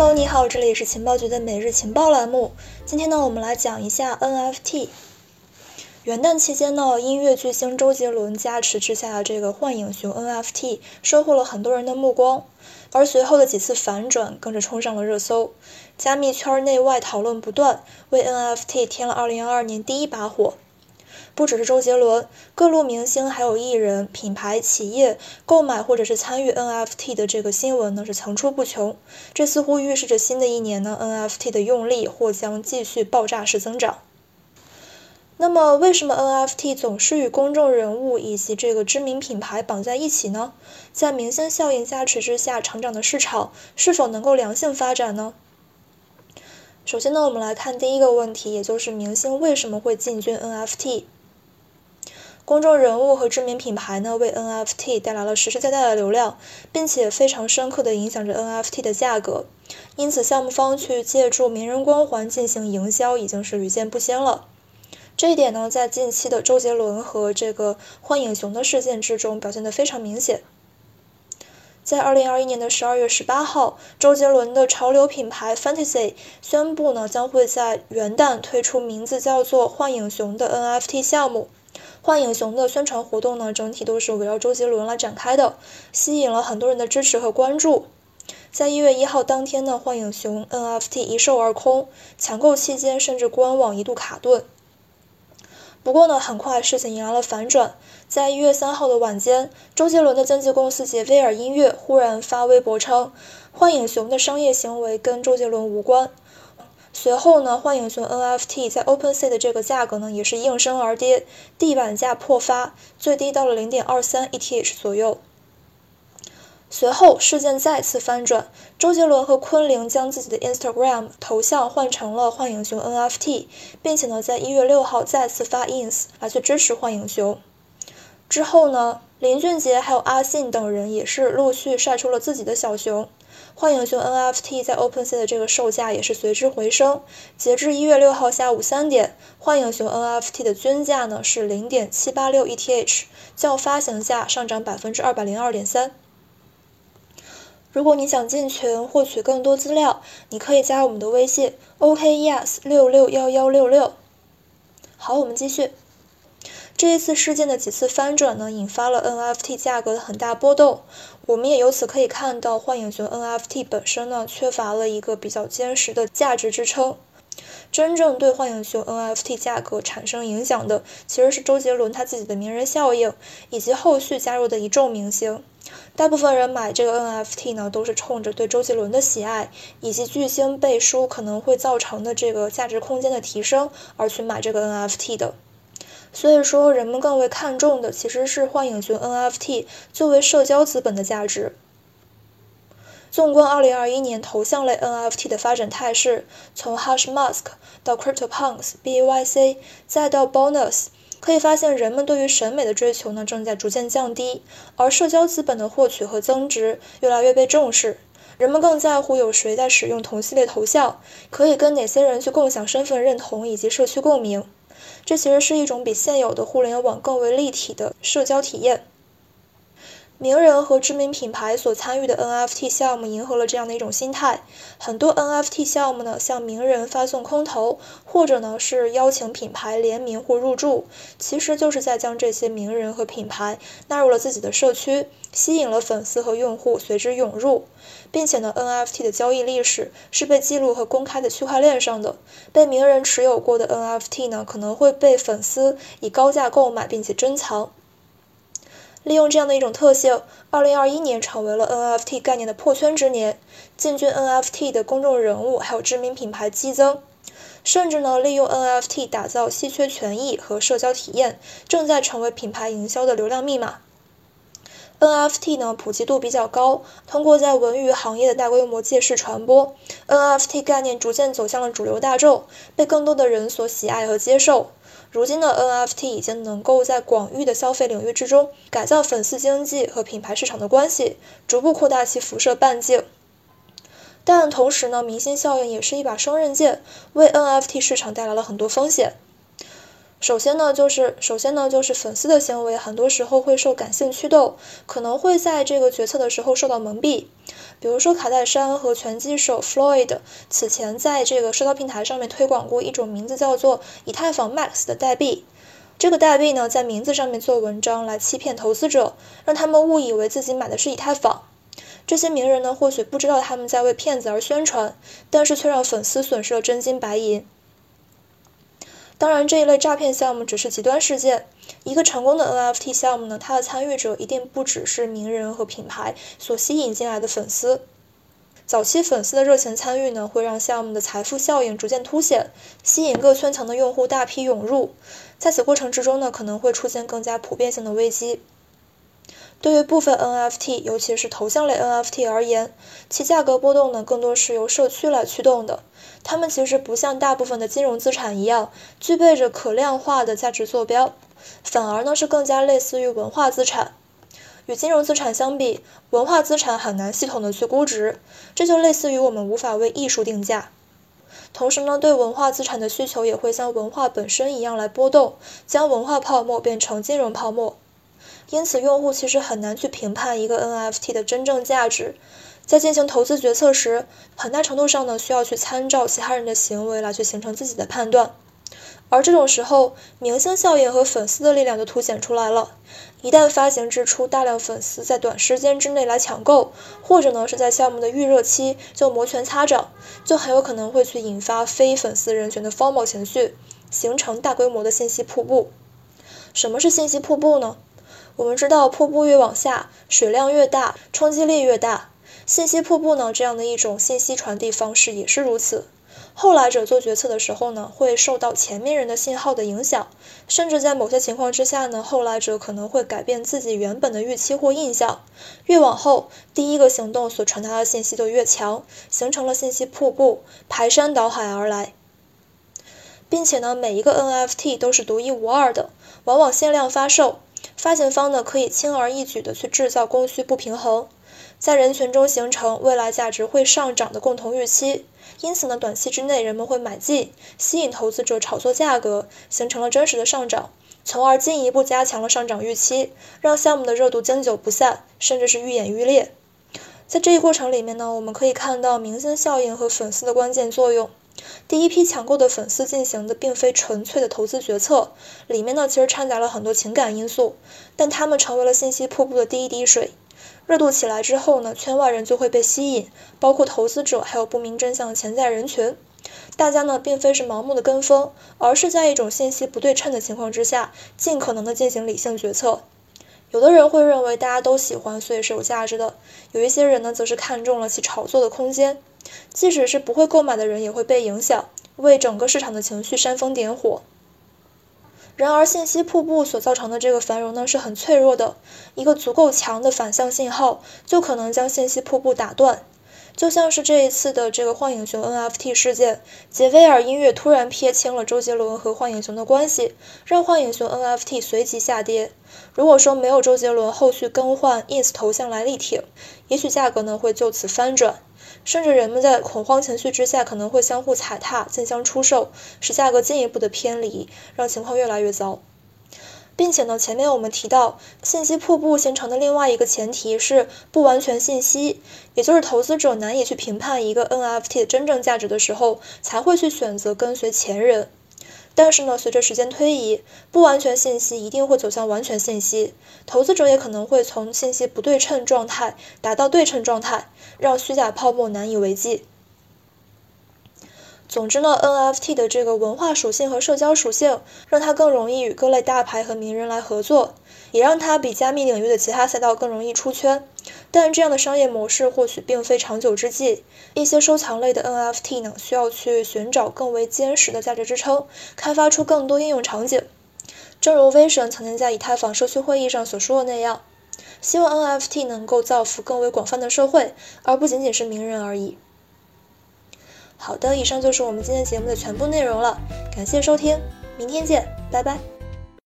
Hello，你好，这里是情报局的每日情报栏目。今天呢，我们来讲一下 NFT。元旦期间呢，音乐巨星周杰伦加持之下的这个幻影熊 NFT 收获了很多人的目光，而随后的几次反转更是冲上了热搜，加密圈内外讨论不断，为 NFT 添了2022年第一把火。不只是周杰伦，各路明星还有艺人、品牌、企业购买或者是参与 NFT 的这个新闻呢是层出不穷。这似乎预示着新的一年呢 NFT 的用力或将继续爆炸式增长。那么，为什么 NFT 总是与公众人物以及这个知名品牌绑在一起呢？在明星效应加持之下成长的市场是否能够良性发展呢？首先呢，我们来看第一个问题，也就是明星为什么会进军 NFT？公众人物和知名品牌呢，为 NFT 带来了实实在在的流量，并且非常深刻地影响着 NFT 的价格。因此，项目方去借助名人光环进行营销，已经是屡见不鲜了。这一点呢，在近期的周杰伦和这个幻影熊的事件之中表现得非常明显。在二零二一年的十二月十八号，周杰伦的潮流品牌 Fantasy 宣布呢，将会在元旦推出名字叫做幻影熊的 NFT 项目。幻影熊的宣传活动呢，整体都是围绕周杰伦来展开的，吸引了很多人的支持和关注。在一月一号当天呢，幻影熊 NFT 一售而空，抢购期间甚至官网一度卡顿。不过呢，很快事情迎来了反转，在一月三号的晚间，周杰伦的经纪公司杰威尔音乐忽然发微博称，幻影熊的商业行为跟周杰伦无关。随后呢，幻影熊 NFT 在 OpenSea 的这个价格呢，也是应声而跌，地板价破发，最低到了零点二三 ETH 左右。随后事件再次翻转，周杰伦和昆凌将自己的 Instagram 头像换成了幻影熊 NFT，并且呢，在一月六号再次发 ins 来去支持幻影熊。之后呢，林俊杰还有阿信等人也是陆续晒出了自己的小熊。幻影熊 NFT 在 OpenSea 的这个售价也是随之回升，截至一月六号下午三点，幻影熊 NFT 的均价呢是零点七八六 ETH，较发行价上涨百分之二百零二点三。如果你想进群获取更多资料，你可以加我们的微信 OKES 六六幺幺六六。好，我们继续。这一次事件的几次翻转呢，引发了 NFT 价格的很大波动。我们也由此可以看到，幻影熊 NFT 本身呢，缺乏了一个比较坚实的价值支撑。真正对幻影熊 NFT 价格产生影响的，其实是周杰伦他自己的名人效应，以及后续加入的一众明星。大部分人买这个 NFT 呢，都是冲着对周杰伦的喜爱，以及巨星背书可能会造成的这个价值空间的提升而去买这个 NFT 的。所以说，人们更为看重的其实是幻影熊 NFT 作为社交资本的价值。纵观2021年头像类 NFT 的发展态势，从 Hashmask 到 CryptoPunks、B Y C，再到 Bonus，可以发现人们对于审美的追求呢正在逐渐降低，而社交资本的获取和增值越来越被重视。人们更在乎有谁在使用同系列头像，可以跟哪些人去共享身份认同以及社区共鸣。这其实是一种比现有的互联网更为立体的社交体验。名人和知名品牌所参与的 NFT 项目迎合了这样的一种心态。很多 NFT 项目呢，向名人发送空投，或者呢是邀请品牌联名或入驻，其实就是在将这些名人和品牌纳入了自己的社区，吸引了粉丝和用户随之涌入。并且呢，NFT 的交易历史是被记录和公开的区块链上的。被名人持有过的 NFT 呢，可能会被粉丝以高价购买并且珍藏。利用这样的一种特性，2021年成为了 NFT 概念的破圈之年。进军 NFT 的公众人物还有知名品牌激增，甚至呢，利用 NFT 打造稀缺权益和社交体验，正在成为品牌营销的流量密码。NFT 呢普及度比较高，通过在文娱行业的大规模借势传播，NFT 概念逐渐走向了主流大众，被更多的人所喜爱和接受。如今的 NFT 已经能够在广域的消费领域之中改造粉丝经济和品牌市场的关系，逐步扩大其辐射半径。但同时呢，明星效应也是一把双刃剑，为 NFT 市场带来了很多风险。首先呢，就是首先呢，就是粉丝的行为很多时候会受感性驱动，可能会在这个决策的时候受到蒙蔽。比如说卡戴珊和拳击手 Floyd 此前在这个社交平台上面推广过一种名字叫做以太坊 Max 的代币，这个代币呢在名字上面做文章来欺骗投资者，让他们误以为自己买的是以太坊。这些名人呢或许不知道他们在为骗子而宣传，但是却让粉丝损失了真金白银。当然，这一类诈骗项目只是极端事件。一个成功的 NFT 项目呢，它的参与者一定不只是名人和品牌所吸引进来的粉丝。早期粉丝的热情参与呢，会让项目的财富效应逐渐凸显，吸引各圈层的用户大批涌入。在此过程之中呢，可能会出现更加普遍性的危机。对于部分 NFT，尤其是头像类 NFT 而言，其价格波动呢，更多是由社区来驱动的。它们其实不像大部分的金融资产一样，具备着可量化的价值坐标，反而呢是更加类似于文化资产。与金融资产相比，文化资产很难系统的去估值，这就类似于我们无法为艺术定价。同时呢，对文化资产的需求也会像文化本身一样来波动，将文化泡沫变成金融泡沫。因此，用户其实很难去评判一个 NFT 的真正价值。在进行投资决策时，很大程度上呢需要去参照其他人的行为来去形成自己的判断。而这种时候，明星效应和粉丝的力量就凸显出来了。一旦发行之初，大量粉丝在短时间之内来抢购，或者呢是在项目的预热期就摩拳擦掌，就很有可能会去引发非粉丝人群的 FOMO 情绪，形成大规模的信息瀑布。什么是信息瀑布呢？我们知道，瀑布越往下，水量越大，冲击力越大。信息瀑布呢，这样的一种信息传递方式也是如此。后来者做决策的时候呢，会受到前面人的信号的影响，甚至在某些情况之下呢，后来者可能会改变自己原本的预期或印象。越往后，第一个行动所传达的信息就越强，形成了信息瀑布，排山倒海而来。并且呢，每一个 NFT 都是独一无二的，往往限量发售。发行方呢，可以轻而易举地去制造供需不平衡，在人群中形成未来价值会上涨的共同预期。因此呢，短期之内人们会买进，吸引投资者炒作价格，形成了真实的上涨，从而进一步加强了上涨预期，让项目的热度经久不散，甚至是愈演愈烈。在这一过程里面呢，我们可以看到明星效应和粉丝的关键作用。第一批抢购的粉丝进行的并非纯粹的投资决策，里面呢其实掺杂了很多情感因素，但他们成为了信息瀑布的第一滴水。热度起来之后呢，圈外人就会被吸引，包括投资者还有不明真相的潜在人群。大家呢并非是盲目的跟风，而是在一种信息不对称的情况之下，尽可能的进行理性决策。有的人会认为大家都喜欢，所以是有价值的；有一些人呢，则是看中了其炒作的空间。即使是不会购买的人，也会被影响，为整个市场的情绪煽风点火。然而，信息瀑布所造成的这个繁荣呢，是很脆弱的。一个足够强的反向信号，就可能将信息瀑布打断。就像是这一次的这个幻影熊 NFT 事件，杰威尔音乐突然撇清了周杰伦和幻影熊的关系，让幻影熊 NFT 随即下跌。如果说没有周杰伦后续更换 ins 头像来力挺，也许价格呢会就此翻转。甚至人们在恐慌情绪之下，可能会相互踩踏、竞相出售，使价格进一步的偏离，让情况越来越糟。并且呢，前面我们提到，信息瀑布形成的另外一个前提是不完全信息，也就是投资者难以去评判一个 NFT 的真正价值的时候，才会去选择跟随前人。但是呢，随着时间推移，不完全信息一定会走向完全信息，投资者也可能会从信息不对称状态达到对称状态，让虚假泡沫难以为继。总之呢，NFT 的这个文化属性和社交属性，让它更容易与各类大牌和名人来合作，也让它比加密领域的其他赛道更容易出圈。但这样的商业模式或许并非长久之计。一些收藏类的 NFT 呢，需要去寻找更为坚实的价值支撑，开发出更多应用场景。正如 Vision 曾经在以太坊社区会议上所说的那样，希望 NFT 能够造福更为广泛的社会，而不仅仅是名人而已。好的，以上就是我们今天节目的全部内容了，感谢收听，明天见，拜拜。